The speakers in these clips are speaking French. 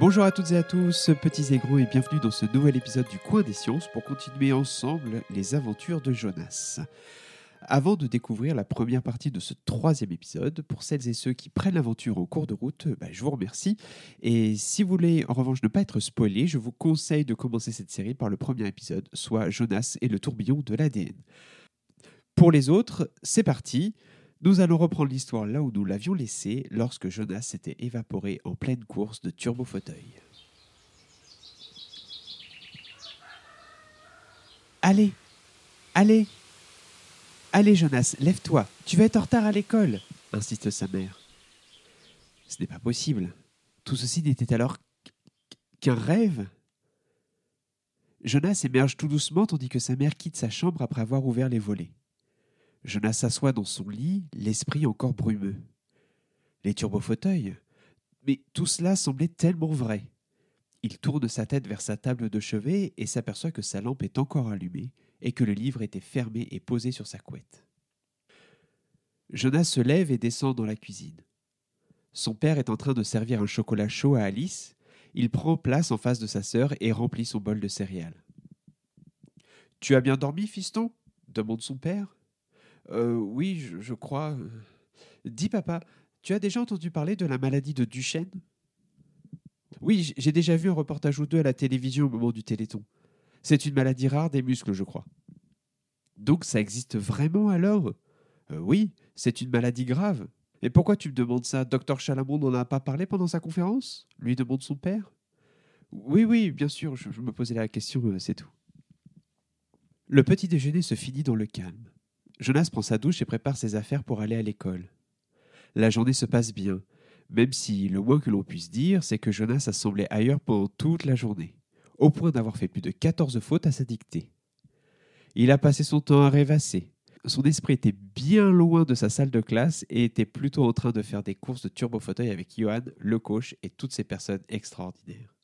Bonjour à toutes et à tous, petits et gros, et bienvenue dans ce nouvel épisode du Coin des Sciences pour continuer ensemble les aventures de Jonas. Avant de découvrir la première partie de ce troisième épisode, pour celles et ceux qui prennent l'aventure en cours de route, bah, je vous remercie. Et si vous voulez en revanche ne pas être spoilé, je vous conseille de commencer cette série par le premier épisode, soit Jonas et le tourbillon de l'ADN. Pour les autres, c'est parti. Nous allons reprendre l'histoire là où nous l'avions laissée lorsque Jonas s'était évaporé en pleine course de turbo-fauteuil. Allez, allez, allez Jonas, lève-toi, tu vas être en retard à l'école, insiste sa mère. Ce n'est pas possible. Tout ceci n'était alors qu'un rêve. Jonas émerge tout doucement tandis que sa mère quitte sa chambre après avoir ouvert les volets. Jonas s'assoit dans son lit, l'esprit encore brumeux. Les turbofauteuils Mais tout cela semblait tellement vrai. Il tourne sa tête vers sa table de chevet et s'aperçoit que sa lampe est encore allumée et que le livre était fermé et posé sur sa couette. Jonas se lève et descend dans la cuisine. Son père est en train de servir un chocolat chaud à Alice. Il prend place en face de sa sœur et remplit son bol de céréales. Tu as bien dormi, fiston? demande son père. Euh, oui, je, crois. Dis, papa, tu as déjà entendu parler de la maladie de Duchenne? Oui, j'ai déjà vu un reportage ou deux à la télévision au moment du Téléthon. C'est une maladie rare des muscles, je crois. Donc ça existe vraiment alors? Euh, Oui, c'est une maladie grave. Et pourquoi tu me demandes ça? Docteur Chalamond n'en a pas parlé pendant sa conférence? Lui demande son père? Oui, oui, bien sûr, je me posais la question, euh, c'est tout. Le petit déjeuner se finit dans le calme. Jonas prend sa douche et prépare ses affaires pour aller à l'école. La journée se passe bien, même si le moins que l'on puisse dire, c'est que Jonas a semblé ailleurs pendant toute la journée, au point d'avoir fait plus de 14 fautes à sa dictée. Il a passé son temps à rêvasser. Son esprit était bien loin de sa salle de classe et était plutôt en train de faire des courses de turbo-fauteuil avec Johan, le coach et toutes ces personnes extraordinaires.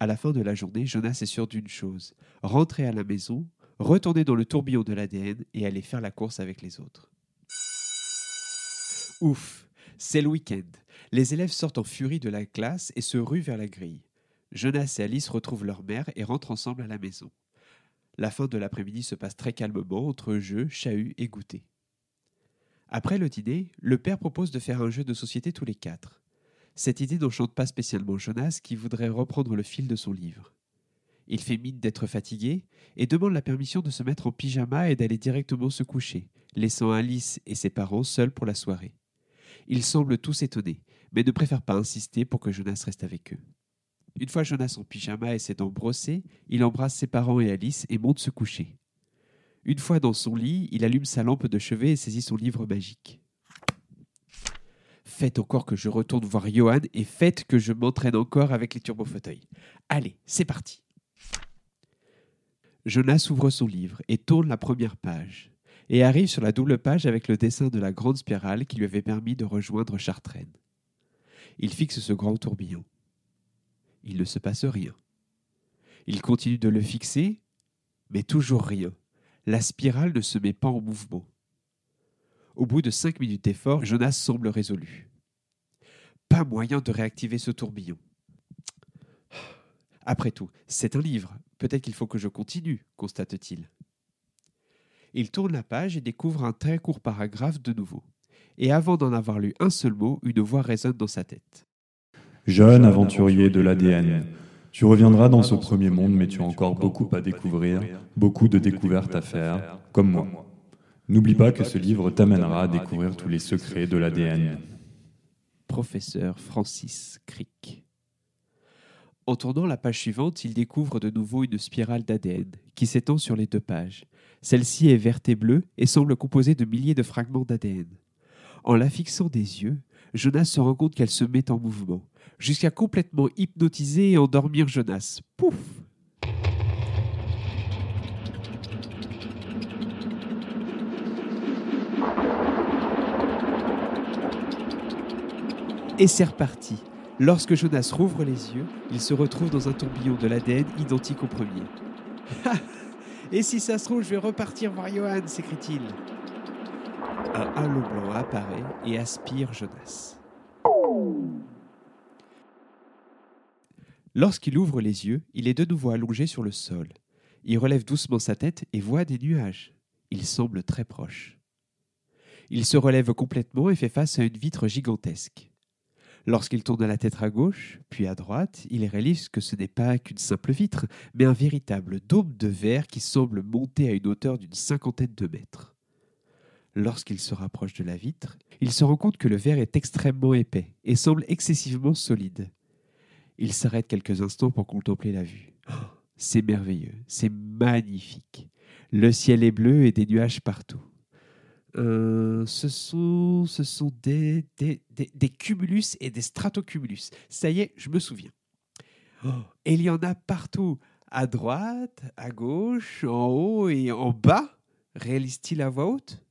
À la fin de la journée, Jonas est sûr d'une chose rentrer à la maison, retourner dans le tourbillon de l'ADN et aller faire la course avec les autres. Ouf, c'est le week-end. Les élèves sortent en furie de la classe et se ruent vers la grille. Jonas et Alice retrouvent leur mère et rentrent ensemble à la maison. La fin de l'après-midi se passe très calmement entre jeux, chahuts et goûter. Après le dîner, le père propose de faire un jeu de société tous les quatre. Cette idée n'enchante pas spécialement Jonas qui voudrait reprendre le fil de son livre. Il fait mine d'être fatigué et demande la permission de se mettre en pyjama et d'aller directement se coucher, laissant Alice et ses parents seuls pour la soirée. Ils semblent tous étonnés, mais ne préfèrent pas insister pour que Jonas reste avec eux. Une fois Jonas en pyjama et ses dents brossées, il embrasse ses parents et Alice et monte se coucher. Une fois dans son lit, il allume sa lampe de chevet et saisit son livre magique. Faites encore que je retourne voir Johan et faites que je m'entraîne encore avec les turbofauteuils. Allez, c'est parti. Jonas ouvre son livre et tourne la première page, et arrive sur la double page avec le dessin de la grande spirale qui lui avait permis de rejoindre Chartraine. Il fixe ce grand tourbillon. Il ne se passe rien. Il continue de le fixer, mais toujours rien. La spirale ne se met pas en mouvement. Au bout de cinq minutes d'effort, Jonas semble résolu. Pas moyen de réactiver ce tourbillon. Après tout, c'est un livre. Peut-être qu'il faut que je continue, constate-t-il. Il tourne la page et découvre un très court paragraphe de nouveau. Et avant d'en avoir lu un seul mot, une voix résonne dans sa tête. Jeune aventurier de l'ADN, tu reviendras dans ce premier monde, mais tu as encore beaucoup à découvrir, beaucoup de découvertes à faire, comme moi. N'oublie pas que ce livre t'amènera à découvrir tous les secrets de l'ADN. Professeur Francis Crick. En tournant la page suivante, il découvre de nouveau une spirale d'ADN qui s'étend sur les deux pages. Celle-ci est verte et bleue et semble composée de milliers de fragments d'ADN. En la fixant des yeux, Jonas se rend compte qu'elle se met en mouvement, jusqu'à complètement hypnotiser et endormir Jonas. Pouf Et c'est reparti. Lorsque Jonas rouvre les yeux, il se retrouve dans un tourbillon de l'ADN identique au premier. Et si ça se trouve, je vais repartir voir Johan, s'écrie-t-il. Un halo blanc apparaît et aspire Jonas. Lorsqu'il ouvre les yeux, il est de nouveau allongé sur le sol. Il relève doucement sa tête et voit des nuages. Il semble très proche. Il se relève complètement et fait face à une vitre gigantesque. Lorsqu'il tourne la tête à gauche, puis à droite, il réalise que ce n'est pas qu'une simple vitre, mais un véritable dôme de verre qui semble monter à une hauteur d'une cinquantaine de mètres. Lorsqu'il se rapproche de la vitre, il se rend compte que le verre est extrêmement épais et semble excessivement solide. Il s'arrête quelques instants pour contempler la vue. Oh, c'est merveilleux, c'est magnifique. Le ciel est bleu et des nuages partout. Euh, ce sont, des, cumulus et des stratocumulus. Ça y est, je me souviens. Oh, il y en a partout, à droite, à gauche, en haut et en bas. Réalise-t-il à voix haute?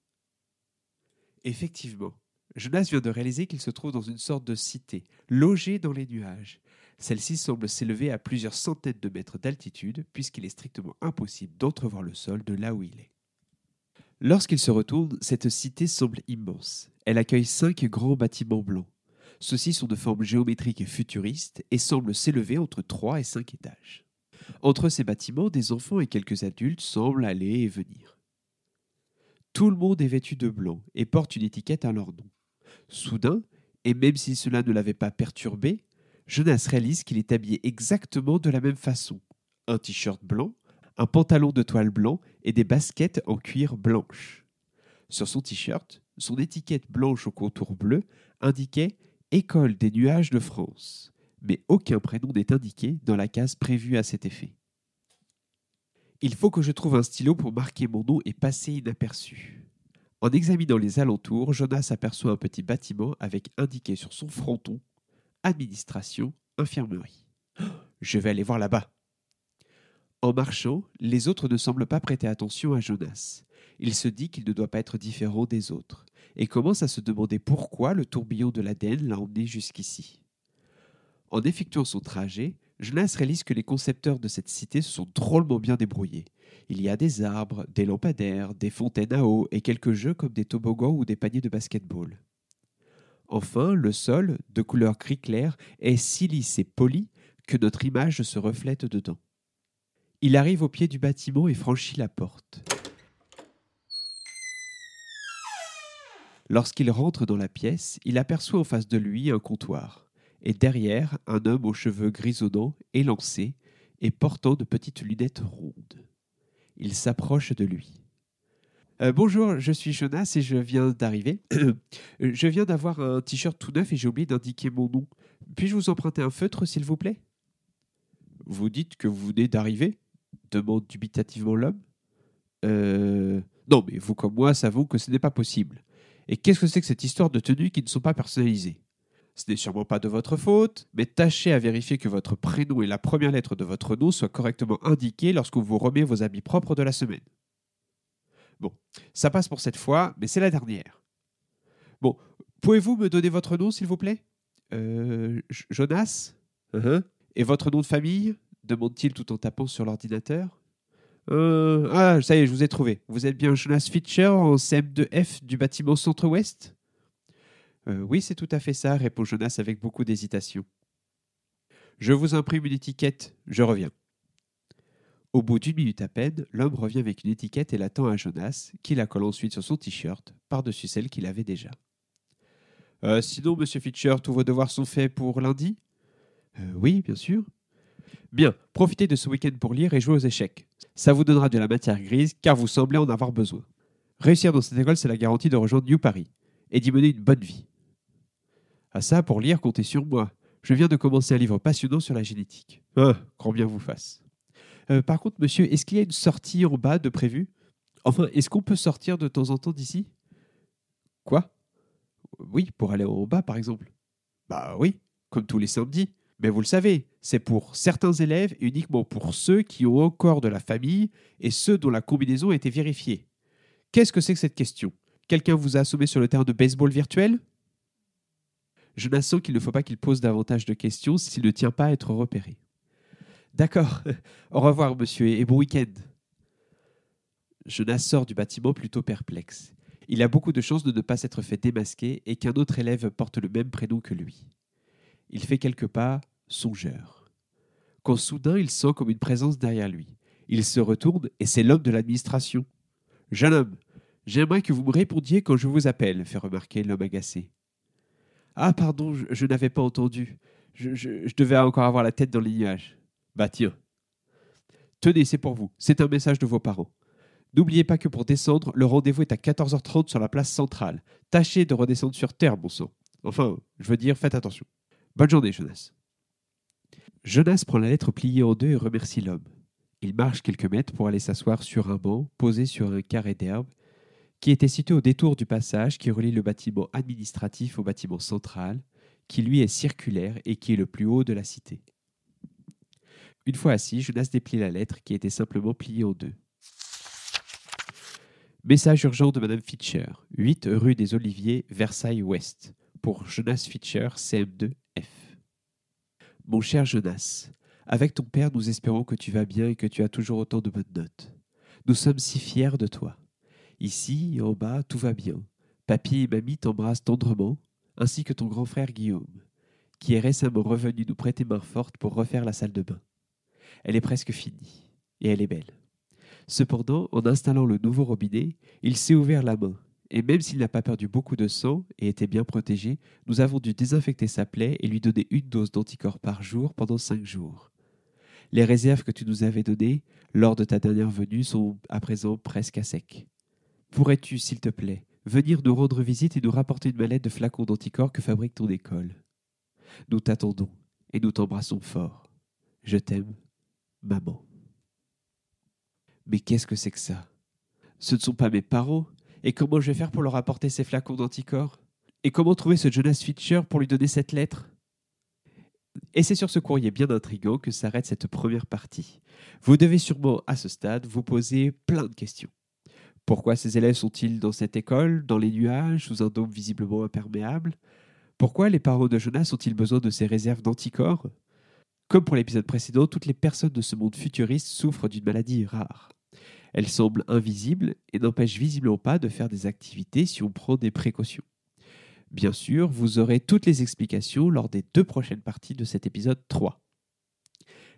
Effectivement, Jonas vient de réaliser qu'il se trouve dans une sorte de cité, logée dans les nuages. Celle-ci semble s'élever à plusieurs centaines de mètres d'altitude, puisqu'il est strictement impossible d'entrevoir le sol de là où il est. Lorsqu'il se retourne, cette cité semble immense. Elle accueille cinq grands bâtiments blancs. Ceux-ci sont de forme géométrique et futuriste et semblent s'élever entre trois et cinq étages. Entre ces bâtiments, des enfants et quelques adultes semblent aller et venir. Tout le monde est vêtu de blanc et porte une étiquette à leur nom. Soudain, et même si cela ne l'avait pas perturbé, Jonas réalise qu'il est habillé exactement de la même façon. Un t-shirt blanc, un pantalon de toile blanc et des baskets en cuir blanche. Sur son t-shirt, son étiquette blanche au contour bleu indiquait École des nuages de France, mais aucun prénom n'est indiqué dans la case prévue à cet effet. Il faut que je trouve un stylo pour marquer mon nom et passer inaperçu. En examinant les alentours, Jonas aperçoit un petit bâtiment avec indiqué sur son fronton Administration, infirmerie. Je vais aller voir là-bas. En marchant, les autres ne semblent pas prêter attention à Jonas. Il se dit qu'il ne doit pas être différent des autres, et commence à se demander pourquoi le tourbillon de l'ADN l'a emmené jusqu'ici. En effectuant son trajet, Jonas réalise que les concepteurs de cette cité se sont drôlement bien débrouillés. Il y a des arbres, des lampadaires, des fontaines à eau et quelques jeux comme des toboggans ou des paniers de basketball. Enfin, le sol, de couleur gris clair, est si lisse et poli que notre image se reflète dedans. Il arrive au pied du bâtiment et franchit la porte. Lorsqu'il rentre dans la pièce, il aperçoit en face de lui un comptoir, et derrière un homme aux cheveux grisonnants, élancés, et portant de petites lunettes rondes. Il s'approche de lui. Euh, bonjour, je suis Jonas et je viens d'arriver. je viens d'avoir un t-shirt tout neuf et j'ai oublié d'indiquer mon nom. Puis-je vous emprunter un feutre, s'il vous plaît? Vous dites que vous venez d'arriver? Demande dubitativement l'homme. Euh, non, mais vous comme moi savons que ce n'est pas possible. Et qu'est-ce que c'est que cette histoire de tenues qui ne sont pas personnalisées? Ce n'est sûrement pas de votre faute, mais tâchez à vérifier que votre prénom et la première lettre de votre nom soient correctement indiqués lorsqu'on vous remet vos habits propres de la semaine. Bon, ça passe pour cette fois, mais c'est la dernière. Bon, pouvez-vous me donner votre nom, s'il vous plaît? Euh, Jonas? Uh-huh. Et votre nom de famille? Demande-t-il tout en tapant sur l'ordinateur. Euh, ah, ça y est, je vous ai trouvé. Vous êtes bien Jonas Fitcher en CM2F du bâtiment Centre-Ouest? Euh, Oui, c'est tout à fait ça, répond Jonas avec beaucoup d'hésitation. Je vous imprime une étiquette, je reviens. Au bout d'une minute à peine, l'homme revient avec une étiquette et l'attend à Jonas, qui la colle ensuite sur son t-shirt, par-dessus celle qu'il avait déjà. Euh, sinon, monsieur Fitcher, tous vos devoirs sont faits pour lundi? Oui, bien sûr. Bien, profitez de ce week-end pour lire et jouer aux échecs. Ça vous donnera de la matière grise car vous semblez en avoir besoin. Réussir dans cette école, c'est la garantie de rejoindre New Paris et d'y mener une bonne vie. À ça, pour lire, comptez sur moi. Je viens de commencer un livre passionnant sur la génétique. Ah, grand bien vous fasse. Euh, par contre, monsieur, est-ce qu'il y a une sortie en bas de prévu? Enfin, est-ce qu'on peut sortir de temps en temps d'ici? Quoi? Oui, pour aller en bas, par exemple. Bah oui, comme tous les samedis. Mais vous le savez, c'est pour certains élèves et uniquement pour ceux qui ont encore de la famille et ceux dont la combinaison a été vérifiée. Qu'est-ce que c'est que cette question? Quelqu'un vous a assommé sur le terrain de baseball virtuel? Je n'assure qu'il ne faut pas qu'il pose davantage de questions s'il ne tient pas à être repéré. D'accord. Au revoir, monsieur, et bon week-end. Jonas sort du bâtiment plutôt perplexe. Il a beaucoup de chances de ne pas s'être fait démasquer et qu'un autre élève porte le même prénom que lui. Il fait quelques pas, songeur. quand soudain il sent comme une présence derrière lui. Il se retourne et c'est l'homme de l'administration. Jeune homme, j'aimerais que vous me répondiez quand je vous appelle, fait remarquer l'homme agacé. Ah, pardon, je, n'avais pas entendu. Je, devais encore avoir la tête dans les nuages. Bah tiens. Tenez, c'est pour vous. C'est un message de vos parents. N'oubliez pas que pour descendre, le rendez-vous est à 14h30 sur la place centrale. Tâchez de redescendre sur Terre, bon sang. Enfin, je veux dire, faites attention. Bonne journée, Jonas. Jonas prend la lettre pliée en deux et remercie l'homme. Il marche quelques mètres pour aller s'asseoir sur un banc posé sur un carré d'herbe qui était situé au détour du passage qui relie le bâtiment administratif au bâtiment central, qui lui est circulaire et qui est le plus haut de la cité. Une fois assis, Jonas déplie la lettre qui était simplement pliée en deux. Message urgent de Madame Fitcher, 8 rue des Oliviers, Versailles-Ouest, pour Jonas Fitcher, CM2F. Mon cher Jonas, avec ton père, nous espérons que tu vas bien et que tu as toujours autant de bonnes notes. Nous sommes si fiers de toi. Ici, en bas, tout va bien. Papy et mamie t'embrassent tendrement, ainsi que ton grand frère Guillaume, qui est récemment revenu nous prêter main forte pour refaire la salle de bain. Elle est presque finie, et elle est belle. Cependant, en installant le nouveau robinet, il s'est ouvert la main, et même s'il n'a pas perdu beaucoup de sang et était bien protégé, nous avons dû désinfecter sa plaie et lui donner une dose d'anticorps par jour pendant cinq jours. Les réserves que tu nous avais données lors de ta dernière venue sont à présent presque à sec. Pourrais-tu, s'il te plaît, venir nous rendre visite et nous rapporter une mallette de flacons d'anticorps que fabrique ton école? Nous t'attendons et nous t'embrassons fort. Je t'aime, maman. Mais qu'est-ce que c'est que ça? Ce ne sont pas mes parents. Et comment je vais faire pour leur apporter ces flacons d'anticorps? Et comment trouver ce Jonas Fitcher pour lui donner cette lettre? Et c'est sur ce courrier bien intrigant que s'arrête cette première partie. Vous devez sûrement, à ce stade, vous poser plein de questions. Pourquoi ces élèves sont-ils dans cette école, dans les nuages, sous un dôme visiblement imperméable? Pourquoi les parents de Jonas ont-ils besoin de ces réserves d'anticorps? Comme pour l'épisode précédent, toutes les personnes de ce monde futuriste souffrent d'une maladie rare. Elle semble invisible et n'empêche visiblement pas de faire des activités si on prend des précautions. Bien sûr, vous aurez toutes les explications lors des deux prochaines parties de cet épisode 3.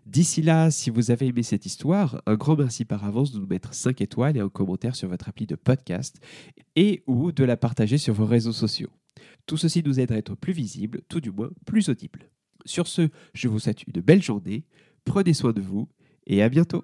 D'ici là, si vous avez aimé cette histoire, un grand merci par avance de nous mettre 5 étoiles et un commentaire sur votre appli de podcast et ou de la partager sur vos réseaux sociaux. Tout ceci nous aide à être plus visible, tout du moins plus audible. Sur ce, je vous souhaite une belle journée, prenez soin de vous et à bientôt